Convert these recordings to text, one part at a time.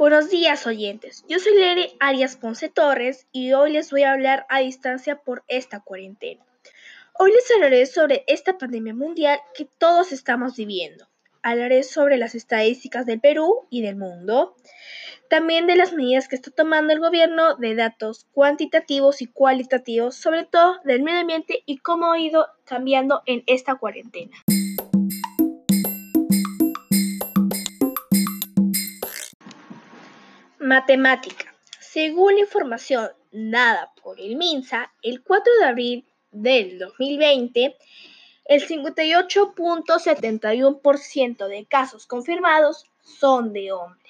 Buenos días oyentes, yo soy Lere Arias Ponce Torres y hoy les voy a hablar a distancia por esta cuarentena. Hoy les hablaré sobre esta pandemia mundial que todos estamos viviendo. Hablaré sobre las estadísticas del Perú y del mundo, también de las medidas que está tomando el gobierno, de datos cuantitativos y cualitativos, sobre todo del medio ambiente y cómo ha ido cambiando en esta cuarentena. Matemática. Según la información dada por el MINSA, el 4 de abril del 2020, el 58.71% de casos confirmados son de hombres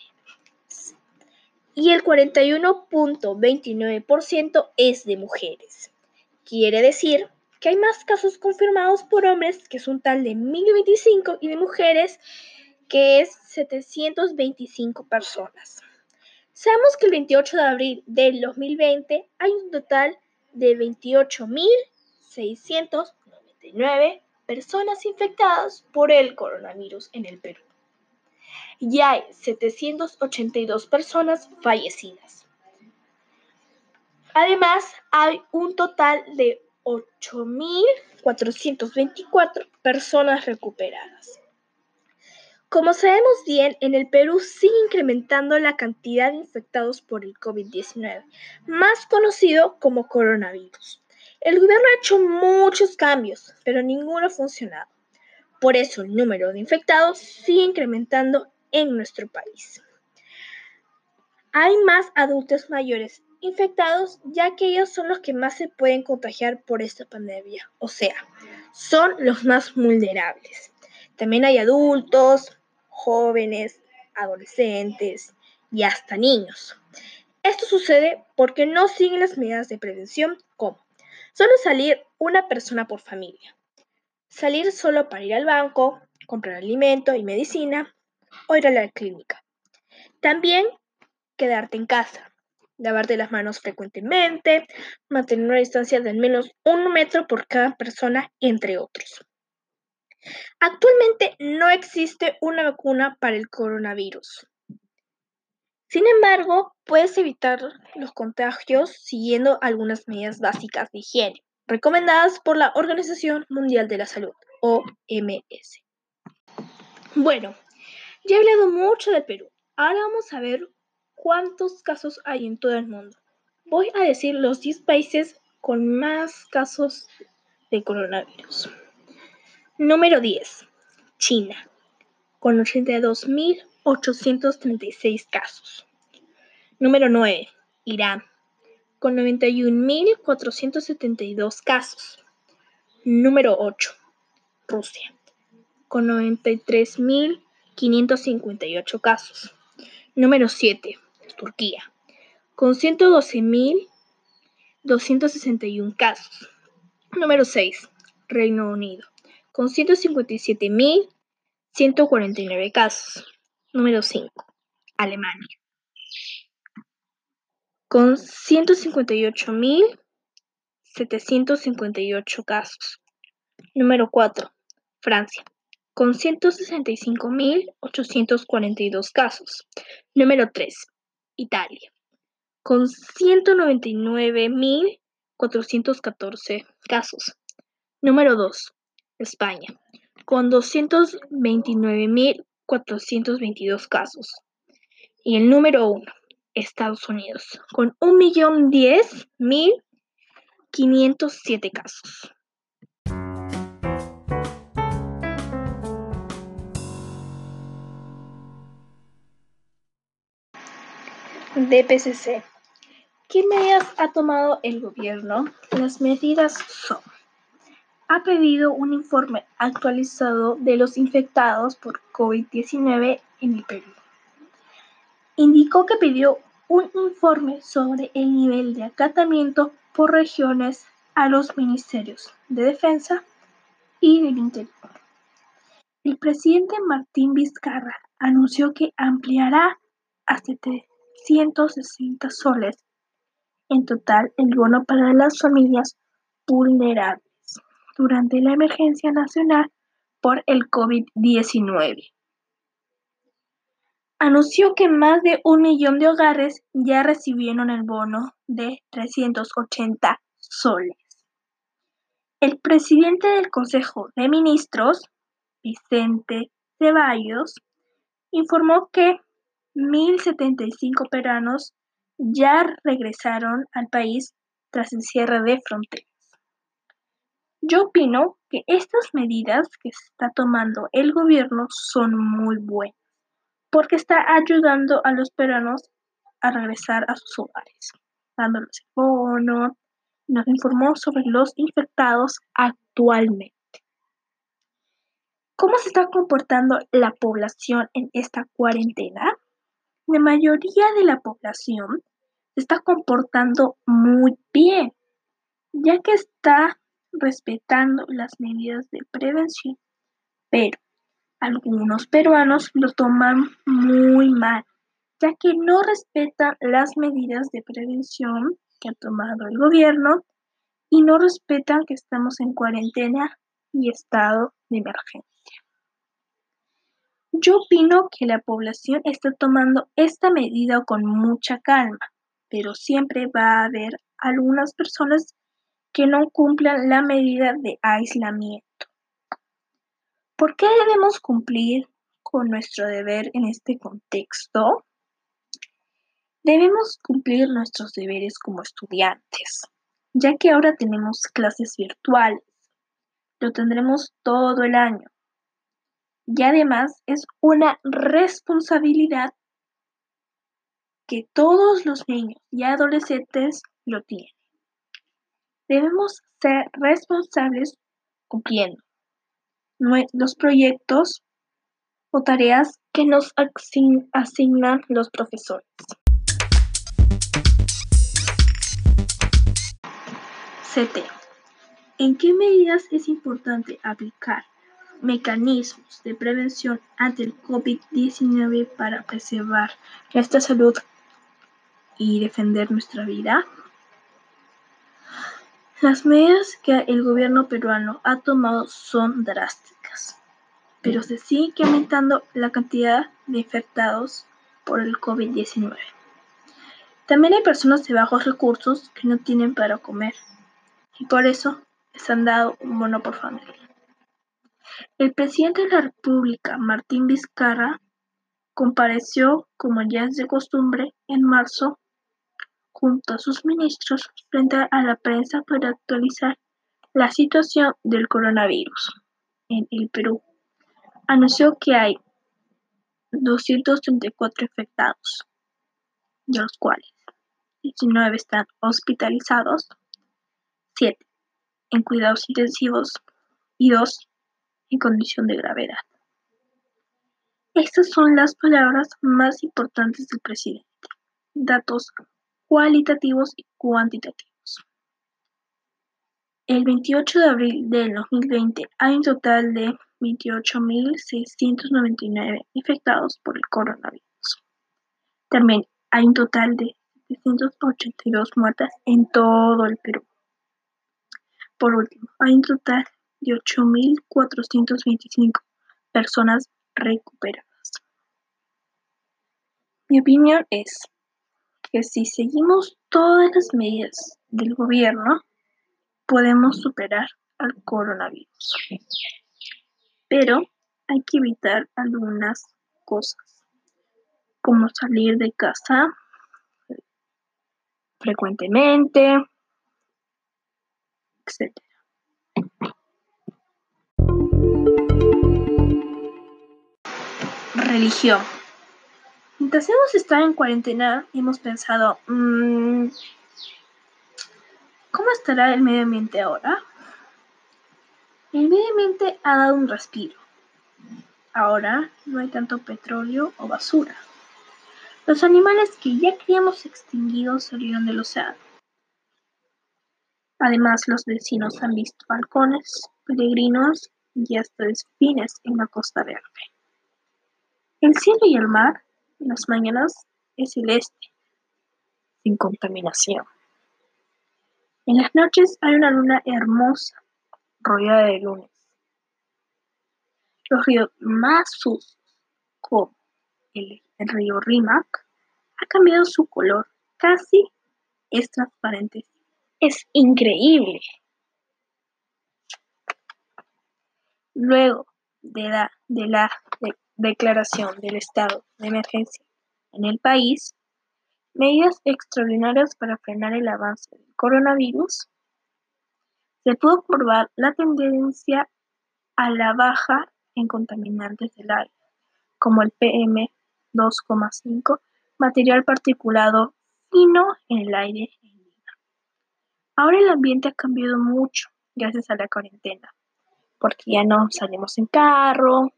y el 41.29% es de mujeres. Quiere decir que hay más casos confirmados por hombres, que es un tal de 1025, y de mujeres, que es 725 personas. Sabemos que el 28 de abril del 2020 hay un total de 28.699 personas infectadas por el coronavirus en el Perú. Y hay 782 personas fallecidas. Además, hay un total de 8.424 personas recuperadas. Como sabemos bien, en el Perú sigue incrementando la cantidad de infectados por el COVID-19, más conocido como coronavirus. El gobierno ha hecho muchos cambios, pero ninguno ha funcionado. Por eso el número de infectados sigue incrementando en nuestro país. Hay más adultos mayores infectados ya que ellos son los que más se pueden contagiar por esta pandemia, o sea, son los más vulnerables. También hay adultos, jóvenes, adolescentes y hasta niños. Esto sucede porque no siguen las medidas de prevención como solo salir una persona por familia, salir solo para ir al banco, comprar alimento y medicina o ir a la clínica. También quedarte en casa, lavarte las manos frecuentemente, mantener una distancia de al menos un metro por cada persona, entre otros. Actualmente no existe una vacuna para el coronavirus. Sin embargo, puedes evitar los contagios siguiendo algunas medidas básicas de higiene recomendadas por la Organización Mundial de la Salud, OMS. Bueno, ya he hablado mucho del Perú. Ahora vamos a ver cuántos casos hay en todo el mundo. Voy a decir los 10 países con más casos de coronavirus. Número 10. China, con 82.836 casos. Número 9. Irán, con 91.472 casos. Número 8. Rusia, con 93.558 casos. Número 7. Turquía, con 112.261 casos. Número 6. Reino Unido, con 157.149 casos. Número 5. Alemania, con 158.758 casos. Número 4. Francia, con 165.842 casos. Número 3. Italia, con 199.414 casos. Número 2. España, con 229.422 casos. Y el número 1, Estados Unidos, con 1.010.507 casos. DPCC. ¿Qué medidas ha tomado el gobierno? Las medidas son ha pedido un informe actualizado de los infectados por COVID-19 en el Perú. Indicó que pidió un informe sobre el nivel de acatamiento por regiones a los ministerios de Defensa y del Interior. El presidente Martín Vizcarra anunció que ampliará a 760 soles en total el bono para las familias vulnerables durante la emergencia nacional por el COVID-19. anunció que más de un millón de hogares ya recibieron el bono de 380 soles. El presidente del Consejo de Ministros, Vicente Ceballos, informó que 1.075 peruanos ya regresaron al país tras el cierre de fronteras. Yo opino que estas medidas que está tomando el gobierno son muy buenas porque está ayudando a los peruanos a regresar a sus hogares, dándoles el bono. Nos informó sobre los infectados actualmente. ¿Cómo se está comportando la población en esta cuarentena? La mayoría de la población se está comportando muy bien, ya que está respetando las medidas de prevención, pero algunos peruanos lo toman muy mal, ya que no respetan las medidas de prevención que ha tomado el gobierno y no respetan que estamos en cuarentena y estado de emergencia. Yo opino que la población está tomando esta medida con mucha calma, pero siempre va a haber algunas personas que no cumplan la medida de aislamiento. ¿Por qué debemos cumplir con nuestro deber en este contexto? Debemos cumplir nuestros deberes como estudiantes, ya que ahora tenemos clases virtuales. Lo tendremos todo el año. Y además es una responsabilidad que todos los niños y adolescentes lo tienen. Debemos ser responsables cumpliendo los proyectos o tareas que nos asignan los profesores. CT. ¿En qué medidas es importante aplicar mecanismos de prevención ante el COVID-19 para preservar nuestra salud y defender nuestra vida? Las medidas que el gobierno peruano ha tomado son drásticas, pero se sigue aumentando la cantidad de infectados por el COVID-19. También hay personas de bajos recursos que no tienen para comer y por eso les han dado un bono por familia. El presidente de la República, Martín Vizcarra, compareció, como ya es de costumbre, en marzo junto a sus ministros frente a la prensa para actualizar la situación del coronavirus en el Perú. Anunció que hay 234 infectados, de los cuales 19 están hospitalizados, 7 en cuidados intensivos y 2 en condición de gravedad. Estas son las palabras más importantes del presidente. Datos cualitativos y cuantitativos. El 28 de abril del 2020 hay un total de 28.699 infectados por el coronavirus. También hay un total de 782 muertes en todo el Perú. Por último, hay un total de 8.425 personas recuperadas. Mi opinión es que si seguimos todas las medidas del gobierno, podemos superar al coronavirus. Pero hay que evitar algunas cosas, como salir de casa frecuentemente, etc. Religión. Mientras hemos estado en cuarentena, hemos pensado, mm, ¿cómo estará el medio ambiente ahora? El medio ambiente ha dado un respiro. Ahora no hay tanto petróleo o basura. Los animales que ya creíamos extinguidos salieron del océano. Además, los vecinos han visto halcones, peregrinos y hasta delfines en la costa verde. El cielo y el mar las mañanas es celeste, sin contaminación. En las noches hay una luna hermosa, rodeada de lunas. Los ríos más sucios, como el, río Rimac ha cambiado su color, casi es transparente. Es increíble. Luego de de la declaración del estado de emergencia en el país, medidas extraordinarias para frenar el avance del coronavirus, se pudo observar la tendencia a la baja en contaminantes del aire, como el PM2,5, material particulado fino en el aire. Ahora el ambiente ha cambiado mucho gracias a la cuarentena, porque ya no salimos en carro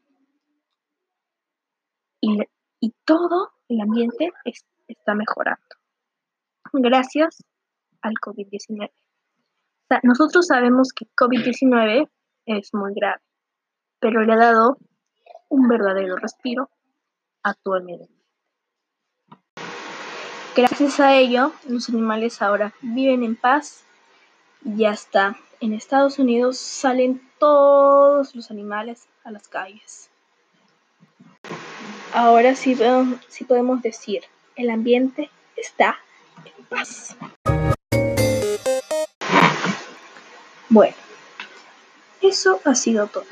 y, todo el ambiente está mejorando gracias al COVID-19. nosotros sabemos que COVID-19 es muy grave, pero le ha dado un verdadero respiro a todo el medio. Gracias a ello, los animales ahora viven en paz y hasta en Estados Unidos salen todos los animales a las calles. Ahora sí, podemos decir, el ambiente está en paz. Bueno, eso ha sido todo.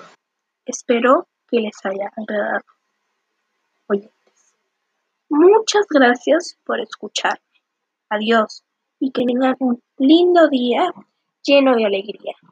Espero que les haya agradado. Oyentes, muchas gracias por escucharme. Adiós y que tengan un lindo día lleno de alegría.